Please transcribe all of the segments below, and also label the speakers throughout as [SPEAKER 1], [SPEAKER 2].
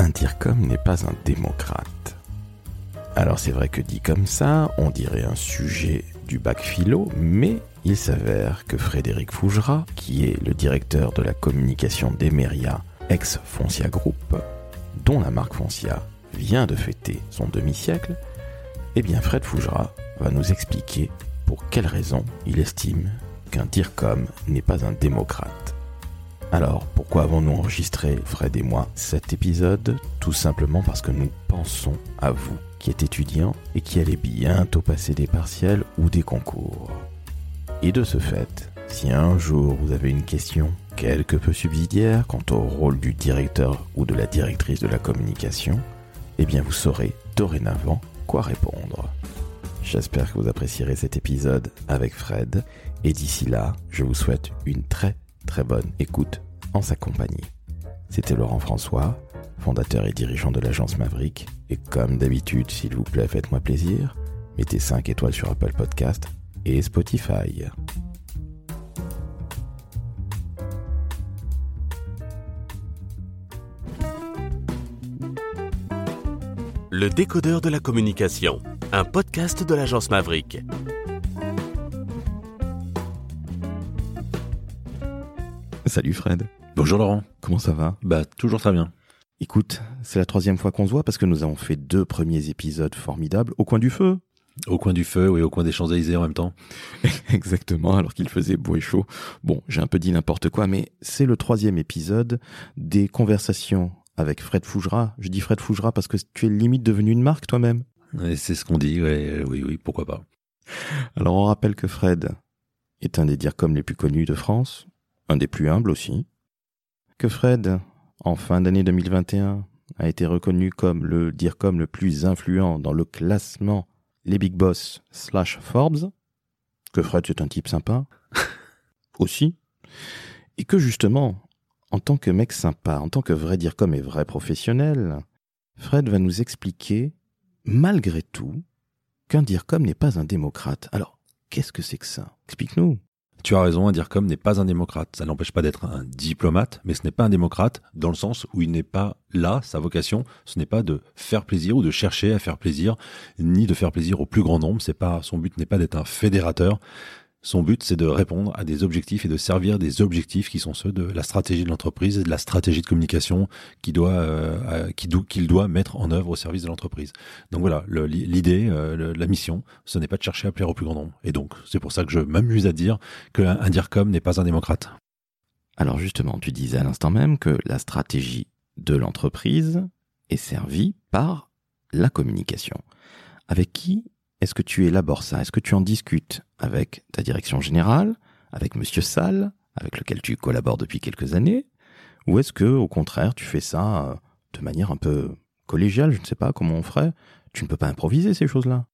[SPEAKER 1] un DIRCOM n'est pas un démocrate. Alors c'est vrai que dit comme ça, on dirait un sujet du bac philo, mais il s'avère que Frédéric Fougera, qui est le directeur de la communication d'Emeria, ex-Foncia Group, dont la marque Foncia vient de fêter son demi-siècle, eh bien Fred Fougera va nous expliquer pour quelles raisons il estime qu'un DIRCOM n'est pas un démocrate. Alors, pourquoi avons-nous enregistré, Fred et moi, cet épisode? Tout simplement parce que nous pensons à vous, qui êtes étudiants et qui allez bientôt passer des partiels ou des concours. Et de ce fait, si un jour vous avez une question quelque peu subsidiaire quant au rôle du directeur ou de la directrice de la communication, eh bien vous saurez dorénavant quoi répondre. J'espère que vous apprécierez cet épisode avec Fred et d'ici là, je vous souhaite une très très bonne écoute en sa compagnie. C'était Laurent François, fondateur et dirigeant de l'agence Maverick, et comme d'habitude, s'il vous plaît, faites-moi plaisir, mettez 5 étoiles sur Apple Podcast et Spotify.
[SPEAKER 2] Le décodeur de la communication, un podcast de l'agence Maverick.
[SPEAKER 1] Salut Fred.
[SPEAKER 3] Bonjour Laurent.
[SPEAKER 1] Comment ça va?
[SPEAKER 3] Bah toujours très bien.
[SPEAKER 1] Écoute, c'est la troisième fois qu'on se voit parce que nous avons fait deux premiers épisodes formidables au coin du feu.
[SPEAKER 3] Au coin du feu, oui, au coin des Champs-Élysées en même temps.
[SPEAKER 1] Exactement, alors qu'il faisait beau et chaud. Bon, j'ai un peu dit n'importe quoi, mais c'est le troisième épisode des conversations avec Fred Fougera. Je dis Fred Fougera parce que tu es limite devenu une marque toi-même.
[SPEAKER 3] C'est ce qu'on dit, ouais, oui, oui, pourquoi pas.
[SPEAKER 1] Alors on rappelle que Fred est un des DIRCOM les plus connus de France, un des plus humbles aussi. Que Fred, en fin d'année 2021, a été reconnu comme le DIRCOM le plus influent dans le classement Les Big Boss slash Forbes. Que Fred c'est un type sympa. aussi. Et que justement, en tant que mec sympa, en tant que vrai DIRCOM et vrai professionnel, Fred va nous expliquer, malgré tout, qu'un DIRCOM n'est pas un démocrate. Alors, qu'est-ce que c'est que ça? Explique-nous.
[SPEAKER 3] Tu as raison, un DIRCOM n'est pas un démocrate. Ça n'empêche pas d'être un diplomate, mais ce n'est pas un démocrate dans le sens où il n'est pas là, sa vocation, ce n'est pas de faire plaisir ou de chercher à faire plaisir, ni de faire plaisir au plus grand nombre. C'est pas, son but n'est pas d'être un fédérateur. Son but, c'est de répondre à des objectifs et de servir des objectifs qui sont ceux de la stratégie de l'entreprise et de la stratégie de communication qu'il doit, euh, qu'il doit mettre en œuvre au service de l'entreprise. Donc voilà, l'idée, euh, la mission, ce n'est pas de chercher à plaire au plus grand nombre. Et donc, c'est pour ça que je m'amuse à dire qu'un DIRCOM n'est pas un démocrate.
[SPEAKER 1] Alors justement, tu disais à l'instant même que la stratégie de l'entreprise est servie par la communication. Avec qui est-ce que tu élabores ça? Est-ce que tu en discutes avec ta direction générale, avec Monsieur Salle, avec lequel tu collabores depuis quelques années? Ou est-ce que, au contraire, tu fais ça euh, de manière un peu collégiale Je ne sais pas comment on ferait? Tu ne peux pas improviser ces choses-là.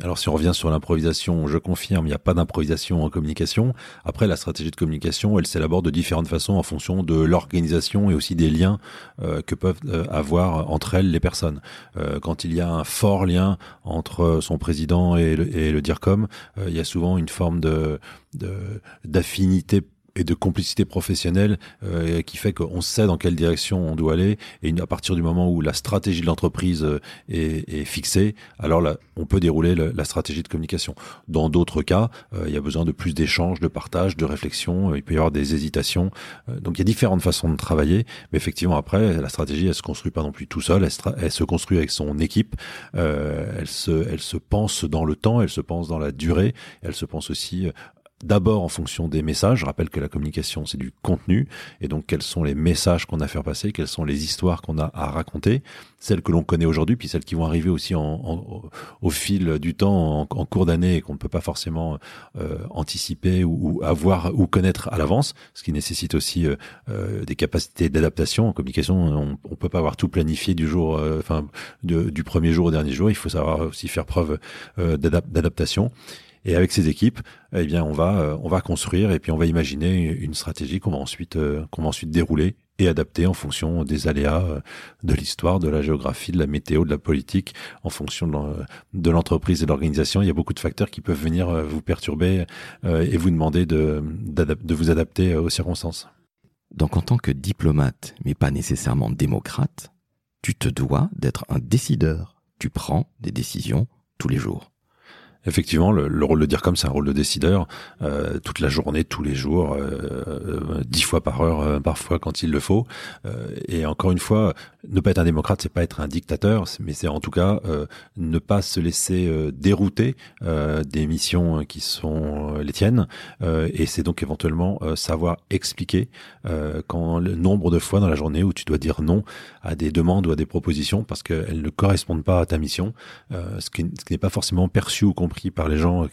[SPEAKER 3] Alors si on revient sur l'improvisation, je confirme, il n'y a pas d'improvisation en communication. Après, la stratégie de communication, elle s'élabore de différentes façons en fonction de l'organisation et aussi des liens euh, que peuvent euh, avoir entre elles les personnes. Euh, quand il y a un fort lien entre son président et le, et le DIRCOM, il y a souvent une forme de d'affinité et de complicité professionnelle euh, qui fait qu'on sait dans quelle direction on doit aller. Et à partir du moment où la stratégie de l'entreprise euh, est, est, fixée alors là on peut dérouler le, la stratégie de communication. Dans d'autres cas euh, il y a besoin de plus d'échanges de partage de réflexion il peut y avoir des hésitations. Donc il y a différentes façons de travailler mais effectivement après la stratégie elle se construit pas non plus tout seul elle, elle se construit avec son équipe. Elle se elle se pense dans le temps elle se pense dans la durée elle se pense aussi d'abord en fonction des messages. Je rappelle que la communication, c'est du contenu. Et donc, quels sont les messages qu'on a à faire passer Quelles sont les histoires qu'on a à raconter? Celles que l'on connaît aujourd'hui, puis celles qui vont arriver aussi au fil du temps, en, cours d'année, qu'on ne peut pas forcément euh, anticiper ou, avoir ou connaître à l'avance, ce qui nécessite aussi euh, euh, des capacités d'adaptation. En communication, on ne peut pas avoir tout planifié du jour, enfin, du premier jour au dernier jour. Il faut savoir aussi faire preuve d'adaptation. Et avec ces équipes, eh bien, on va, euh, on va construire et puis on va imaginer une stratégie qu'on va ensuite, euh, qu'on va ensuite dérouler et adapter en fonction des aléas euh, de l'histoire, de la géographie, de la météo, de la politique, en fonction de l'entreprise et de l'organisation. Il y a beaucoup de facteurs qui peuvent venir vous perturber et vous demander de, de vous adapter aux circonstances.
[SPEAKER 1] Donc en tant que diplomate, mais pas nécessairement démocrate, tu te dois d'être un décideur. Tu prends des décisions tous les jours.
[SPEAKER 3] Effectivement, le, rôle de dire comme c'est un rôle de décideur, euh, toute la journée, tous les jours, euh, euh, dix fois par heure, parfois quand il le faut. et encore une fois, ne pas être un démocrate, c'est pas être un dictateur, mais c'est en tout cas ne pas se laisser dérouter des missions qui sont les tiennes. et c'est donc éventuellement savoir expliquer quand le nombre de fois dans la journée où tu dois dire non à des demandes ou à des propositions parce qu'elles ne correspondent pas à ta mission, ce qui, ce qui n'est pas forcément perçu ou compris par les gens,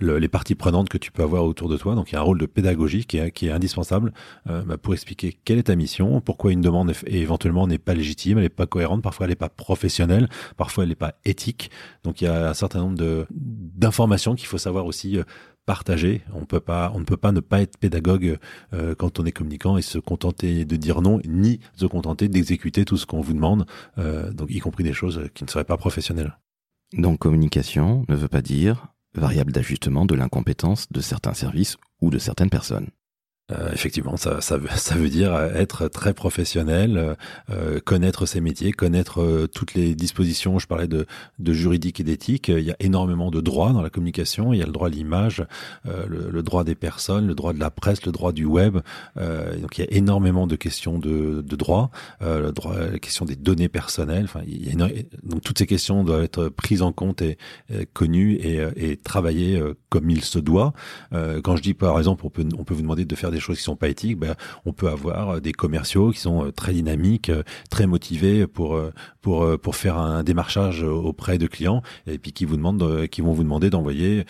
[SPEAKER 3] les parties prenantes que tu peux avoir autour de toi. Donc il y a un rôle de pédagogie qui est, qui est indispensable euh, bah, pour expliquer quelle est ta mission, pourquoi une demande éventuellement n'est pas légitime, elle n'est pas cohérente, parfois elle n'est pas professionnelle, parfois elle n'est pas éthique. Donc il y a un certain nombre d'informations qu'il faut savoir aussi euh, partager. On ne peut pas ne pas être pédagogue euh, quand on est communicant et se contenter de dire non, ni se contenter d'exécuter tout ce qu'on vous demande, donc y compris des choses qui ne seraient pas professionnelles.
[SPEAKER 1] Donc communication ne veut pas dire variable d'ajustement de l'incompétence de certains services ou de certaines personnes.
[SPEAKER 3] Euh, effectivement, ça, ça, veut, ça veut dire être très professionnel, euh, euh, connaître ses métiers, connaître toutes les dispositions. Je parlais de, de juridique et d'éthique. Il y a énormément de droits dans la communication. Il y a le droit à l'image, le, le, droit des personnes, le droit de la presse, le droit du web. donc il y a énormément de questions de, de droit, le droit, la question des données personnelles. Enfin, il y a donc toutes ces questions doivent être prises en compte et, connues et, et travaillées comme il se doit. quand je dis par exemple, on peut, on peut vous demander de faire des choses qui sont pas éthiques, ben, on peut avoir euh, des commerciaux qui sont euh, très dynamiques, euh, très motivés pour pour pour faire un démarchage auprès de clients et puis qui vous demandent qui vont vous demander d'envoyer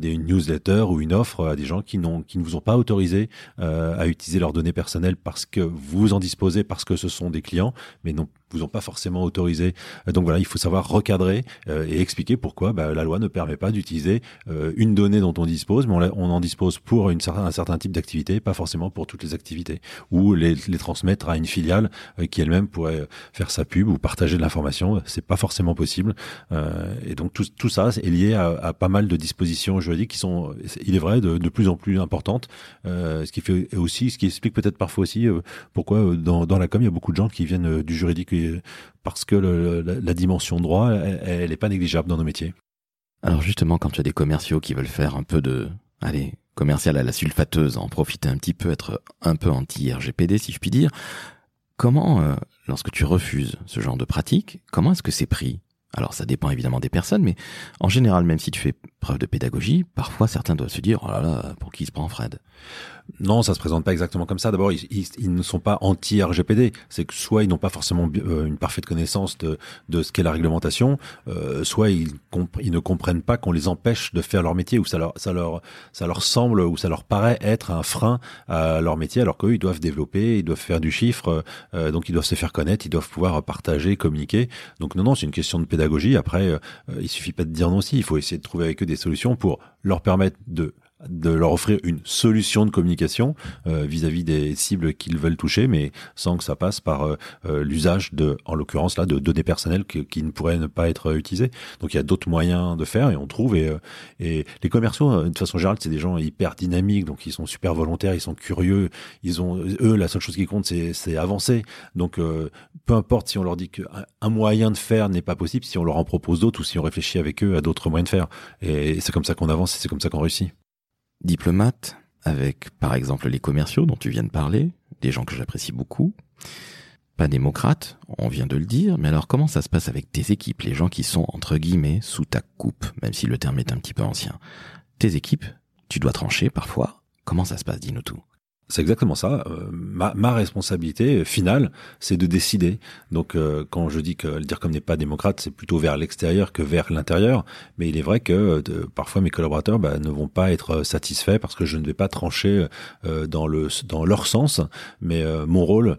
[SPEAKER 3] des newsletters ou une offre à des gens qui n'ont qui ne vous ont pas autorisé à utiliser leurs données personnelles parce que vous en disposez parce que ce sont des clients mais non vous ont pas forcément autorisé. Donc voilà, il faut savoir recadrer et expliquer pourquoi bah, la loi ne permet pas d'utiliser une donnée dont on dispose, mais on, en dispose pour une, un certain type d'activité, pas forcément pour toutes les activités, ou les, les transmettre à une filiale euh, qui elle-même pourrait faire sa pub ou partager de l'information. C'est pas forcément possible. Euh, et donc tout, tout ça est lié à, à, pas mal de dispositions juridiques qui sont, il est vrai, de, de plus en plus importantes. Euh, ce qui fait aussi, ce qui explique peut-être parfois aussi euh, pourquoi dans, dans la com il y a beaucoup de gens qui viennent du juridique parce que la, dimension droit, elle n'est pas négligeable dans nos métiers.
[SPEAKER 1] Alors justement, quand tu as des commerciaux qui veulent faire un peu de, allez, commercial à la sulfateuse, en profiter un petit peu, être un peu anti-RGPD si je puis dire. Comment, euh, lorsque tu refuses ce genre de pratique, comment est-ce que c'est pris? Alors ça dépend évidemment des personnes, mais en général, même si tu fais preuve de pédagogie, parfois certains doivent se dire, oh pour qui se prend Fred
[SPEAKER 3] non, ça se présente pas exactement comme ça. D'abord, ils, ils, ne sont pas anti-RGPD. C'est que soit ils n'ont pas forcément euh, une parfaite connaissance de, de ce qu'est la réglementation, euh, soit ils, ils, ne comprennent pas qu'on les empêche de faire leur métier, ou ça leur, ça leur, ça leur semble, ou ça leur paraît être un frein à leur métier, alors qu'eux, ils doivent développer, ils doivent faire du chiffre, euh, donc ils doivent se faire connaître, ils doivent pouvoir partager, communiquer. Donc non, non, c'est une question de pédagogie. Après, euh, il suffit pas de dire non aussi. Il faut essayer de trouver avec eux des solutions pour leur permettre de de leur offrir une solution de communication euh, vis-à-vis des cibles qu'ils veulent toucher, mais sans que ça passe par euh, euh, l'usage de, en l'occurrence là, de données personnelles qui ne pourraient ne pas être utilisées. Donc il y a d'autres moyens de faire et on trouve et, et les commerciaux de façon générale c'est des gens hyper dynamiques, donc ils sont super volontaires, ils sont curieux, ils ont eux la seule chose qui compte c'est avancer. Donc peu importe si on leur dit qu'un un moyen de faire n'est pas possible, si on leur en propose d'autres ou si on réfléchit avec eux à d'autres moyens de faire. Et c'est comme ça qu'on avance et c'est comme ça qu'on réussit
[SPEAKER 1] diplomate avec, par exemple, les commerciaux dont tu viens de parler, des gens que j'apprécie beaucoup. Pas démocrate, on vient de le dire, mais alors comment ça se passe avec tes équipes, les gens qui sont, entre guillemets, sous ta coupe, même si le terme est un petit peu ancien? Tes équipes, tu dois trancher parfois. Comment ça se passe, dis-nous tout?
[SPEAKER 3] C'est exactement ça. Euh, ma, ma, responsabilité finale, c'est de décider. Donc, euh, quand je dis que le DIRCOM n'est pas démocrate, c'est plutôt vers l'extérieur que vers l'intérieur. Mais il est vrai que euh, parfois mes collaborateurs bah, ne vont pas être satisfaits parce que je ne vais pas trancher dans le dans leur sens. Mais mon rôle,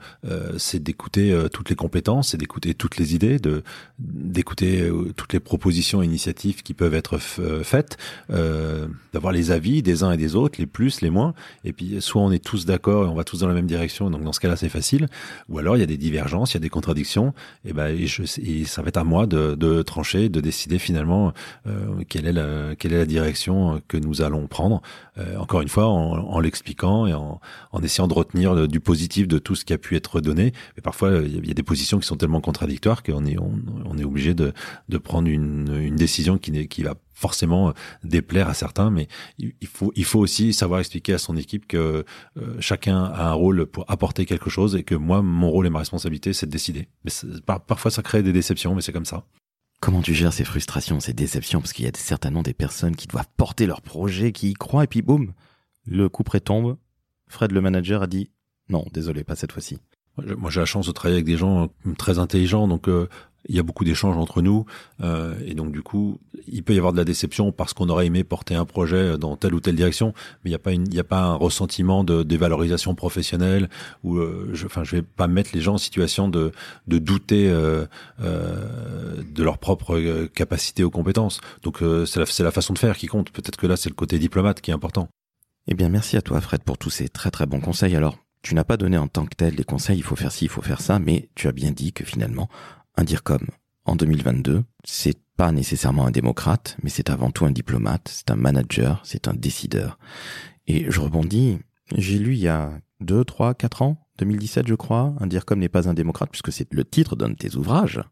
[SPEAKER 3] c'est d'écouter toutes les compétences, c'est d'écouter toutes les idées, de d'écouter toutes les propositions et initiatives qui peuvent être faites, d'avoir les avis des uns et des autres, les plus, les moins. Et puis, soit on est tous d'accord et on va tous dans la même direction. Donc dans ce cas-là, c'est facile. Ou alors il y a des divergences, il y a des contradictions. Et ben et je, et ça va être à moi de, de trancher, de décider finalement euh, quelle est la quelle est la direction que nous allons prendre. Euh, encore une fois, en, en l'expliquant et en, en essayant de retenir du positif de tout ce qui a pu être donné. Mais parfois, il y a des positions qui sont tellement contradictoires qu'on est on, on est obligé de de prendre une, une décision qui, qui va forcément euh, déplaire à certains, mais il faut, il faut aussi savoir expliquer à son équipe que euh, chacun a un rôle pour apporter quelque chose et que moi, mon rôle et ma responsabilité, c'est de décider. Mais parfois, ça crée des déceptions, mais c'est comme ça.
[SPEAKER 1] Comment tu gères ces frustrations, ces déceptions? Parce qu'il y a certainement des personnes qui doivent porter leur projet, qui y croient, et puis boum, le coup près tombe. Fred, le manager, a dit non, désolé, pas cette fois-ci.
[SPEAKER 3] Moi, j'ai la chance de travailler avec des gens très intelligents, donc euh, il y a beaucoup d'échanges entre nous euh, et donc du coup il peut y avoir de la déception parce qu'on aurait aimé porter un projet dans telle ou telle direction mais il n'y a pas une, il y a pas un ressentiment de dévalorisation professionnelle ou euh, je, enfin je vais pas mettre les gens en situation de de douter euh, euh, de leur propre euh, capacité ou compétences donc euh, c'est la c'est la façon de faire qui compte. Peut-être que là c'est le côté diplomate qui est important.
[SPEAKER 1] Eh bien merci à toi Fred pour tous ces très très bons conseils. Alors tu n'as pas donné en tant que tel les conseils, il faut faire ci, il faut faire ça, mais tu as bien dit que finalement, un DIRCOM en 2022, c'est pas nécessairement un démocrate, mais c'est avant tout un diplomate, c'est un manager, c'est un décideur. Et je rebondis, j'ai lu il y a 2, 3, 4 ans, 2017 je crois, un DIRCOM n'est pas un démocrate, puisque c'est le titre d'un de tes ouvrages.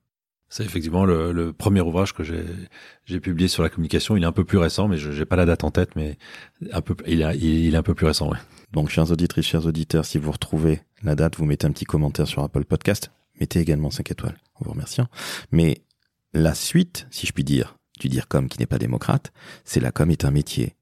[SPEAKER 3] C'est effectivement le, premier ouvrage que j'ai publié sur la communication. Il est un peu plus récent, mais je n'ai pas la date en tête, mais un peu, il, il, est un peu plus récent. Ouais.
[SPEAKER 1] Donc, chers auditrices, chers auditeurs, si vous retrouvez la date, vous mettez un petit commentaire sur Apple Podcast mettez également 5 étoiles vous remerciant. Mais la suite, si je puis dire, du dire comme qui n'est pas démocrate, c'est la com est un métier.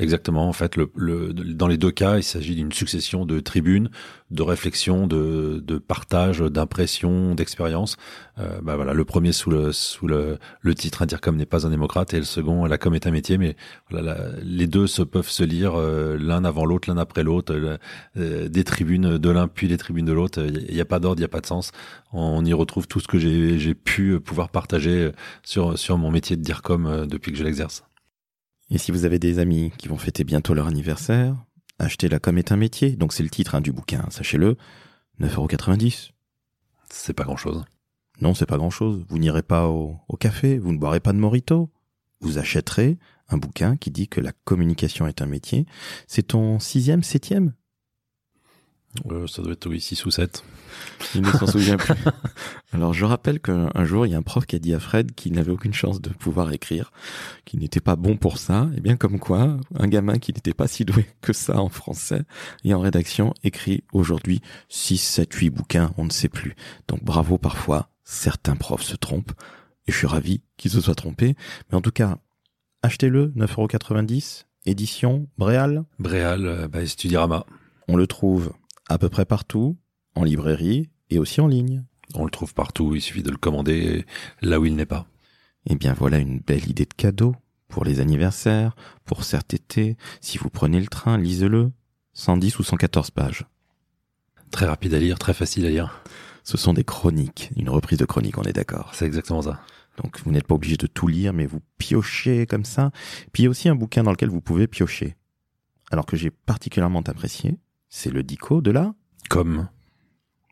[SPEAKER 3] Exactement. En fait, le, le, dans les deux cas, il s'agit d'une succession de tribunes, de réflexions, de, de partage, d'impressions, d'expériences. Euh, bah voilà, le premier sous le sous le, le titre comme n'est pas un démocrate et le second la com est un métier. Mais voilà, les deux se peuvent se lire euh, l'un avant l'autre, l'un après l'autre, euh, des tribunes de l'un puis des tribunes de l'autre. Il n'y a pas d'ordre, il n'y a pas de sens. On y retrouve tout ce que j'ai pu pouvoir partager sur sur mon métier de dire comme depuis que je l'exerce.
[SPEAKER 1] Et si vous avez des amis qui vont fêter bientôt leur anniversaire, achetez la com est un métier. Donc c'est le titre hein, du bouquin, sachez-le. 9,90€.
[SPEAKER 3] C'est pas grand-chose.
[SPEAKER 1] Non, c'est pas grand-chose. Vous n'irez pas au, au, café, vous ne boirez pas de morito. Vous achèterez un bouquin qui dit que la communication est un métier. C'est ton sixième, septième?
[SPEAKER 3] Euh, ça doit être oui, 6 ou 7.
[SPEAKER 1] Il ne s'en souvient plus. Alors je rappelle qu'un jour, il y a un prof qui a dit à Fred qu'il n'avait aucune chance de pouvoir écrire, qu'il n'était pas bon pour ça. Et bien comme quoi, un gamin qui n'était pas si doué que ça en français et en rédaction écrit aujourd'hui 6, 7, 8 bouquins, on ne sait plus. Donc bravo parfois, certains profs se trompent. Et je suis ravi qu'ils se soient trompés. Mais en tout cas, achetez-le, 9,90€, édition Bréal.
[SPEAKER 3] Bréal, euh, bah, Studirama.
[SPEAKER 1] On le trouve à peu près partout, en librairie et aussi en ligne.
[SPEAKER 3] On le trouve partout, il suffit de le commander là où il n'est pas.
[SPEAKER 1] Eh bien voilà une belle idée de cadeau pour les anniversaires, pour cet été. Si vous prenez le train, lisez-le. 110 ou 114 pages.
[SPEAKER 3] Très rapide à lire, très facile à lire.
[SPEAKER 1] Ce sont des chroniques, une reprise de chronique, on est d'accord.
[SPEAKER 3] C'est exactement ça.
[SPEAKER 1] Donc vous n'êtes pas obligé de tout lire, mais vous piochez comme ça. Puis il y a aussi un bouquin dans lequel vous pouvez piocher. Alors que j'ai particulièrement apprécié, c'est le dico de la
[SPEAKER 3] com.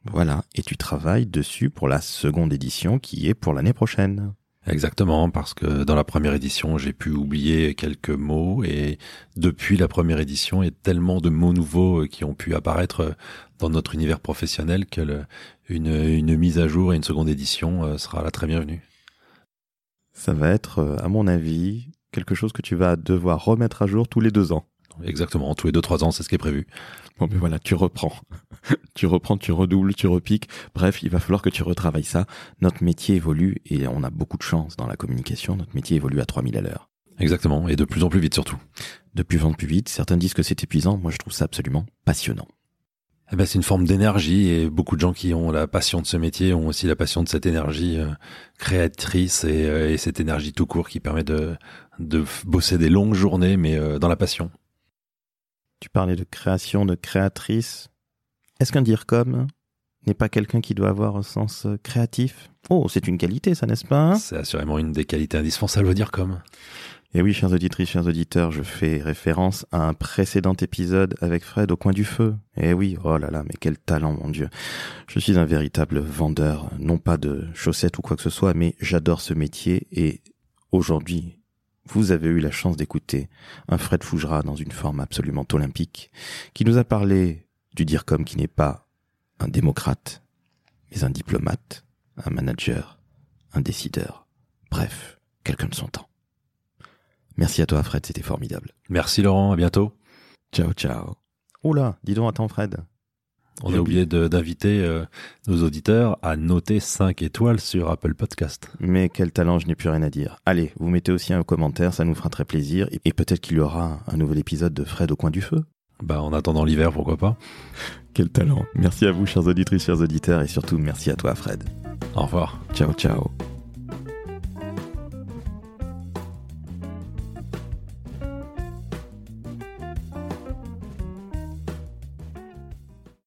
[SPEAKER 1] Voilà, et tu travailles dessus pour la seconde édition qui est pour l'année prochaine.
[SPEAKER 3] Exactement, parce que dans la première édition, j'ai pu oublier quelques mots et depuis la première édition, il y a tellement de mots nouveaux qui ont pu apparaître dans notre univers professionnel que une, une mise à jour et une seconde édition euh, sera la très bienvenue.
[SPEAKER 1] Ça va être, euh, à mon avis, quelque chose que tu vas devoir remettre à jour tous les deux ans.
[SPEAKER 3] Exactement, tous les deux trois ans, c'est ce qui est prévu.
[SPEAKER 1] Bon, mais voilà, tu reprends. tu reprends, tu redoubles, tu repiques. Bref, il va falloir que tu retravailles ça. Notre métier évolue et on a beaucoup de chance dans la communication. Notre métier évolue à 3000 à l'heure.
[SPEAKER 3] Exactement, et de plus en plus vite surtout.
[SPEAKER 1] De plus en plus vite. Certains disent que c'est épuisant. Moi, je trouve ça absolument passionnant.
[SPEAKER 3] Eh ben, c'est une forme d'énergie et beaucoup de gens qui ont la passion de ce métier ont aussi la passion de cette énergie euh, créatrice et, euh, et, cette énergie tout court qui permet de, de bosser des longues journées mais euh, dans la passion.
[SPEAKER 1] Tu parlais de création, de créatrice. Est-ce qu'un dire comme n'est pas quelqu'un qui doit avoir un sens créatif? Oh, c'est une qualité, ça, n'est-ce pas?
[SPEAKER 3] C'est assurément une des qualités indispensables au dire comme.
[SPEAKER 1] Et oui, chers auditrices, chers auditeurs, je fais référence à un précédent épisode avec Fred au coin du feu. Et oui, oh là là, mais quel talent, mon Dieu. Je suis un véritable vendeur, non pas de chaussettes ou quoi que ce soit, mais j'adore ce métier et aujourd'hui, vous avez eu la chance d'écouter un Fred Fougera dans une forme absolument olympique, qui nous a parlé du dire comme qui n'est pas un démocrate, mais un diplomate, un manager, un décideur, bref, quelqu'un de son temps. Merci à toi Fred, c'était formidable.
[SPEAKER 3] Merci Laurent, à bientôt.
[SPEAKER 1] Ciao, ciao. Oula, dis donc, attends Fred.
[SPEAKER 3] On a oublié d'inviter euh, nos auditeurs à noter 5 étoiles sur Apple Podcast.
[SPEAKER 1] Mais quel talent, je n'ai plus rien à dire. Allez, vous mettez aussi un commentaire, ça nous fera très plaisir. Et peut-être qu'il y aura un nouvel épisode de Fred au coin du feu.
[SPEAKER 3] Bah, en attendant l'hiver, pourquoi pas.
[SPEAKER 1] Quel talent. Merci à vous, chers auditrices, chers auditeurs, et surtout merci à toi, Fred.
[SPEAKER 3] Au revoir.
[SPEAKER 1] Ciao, ciao.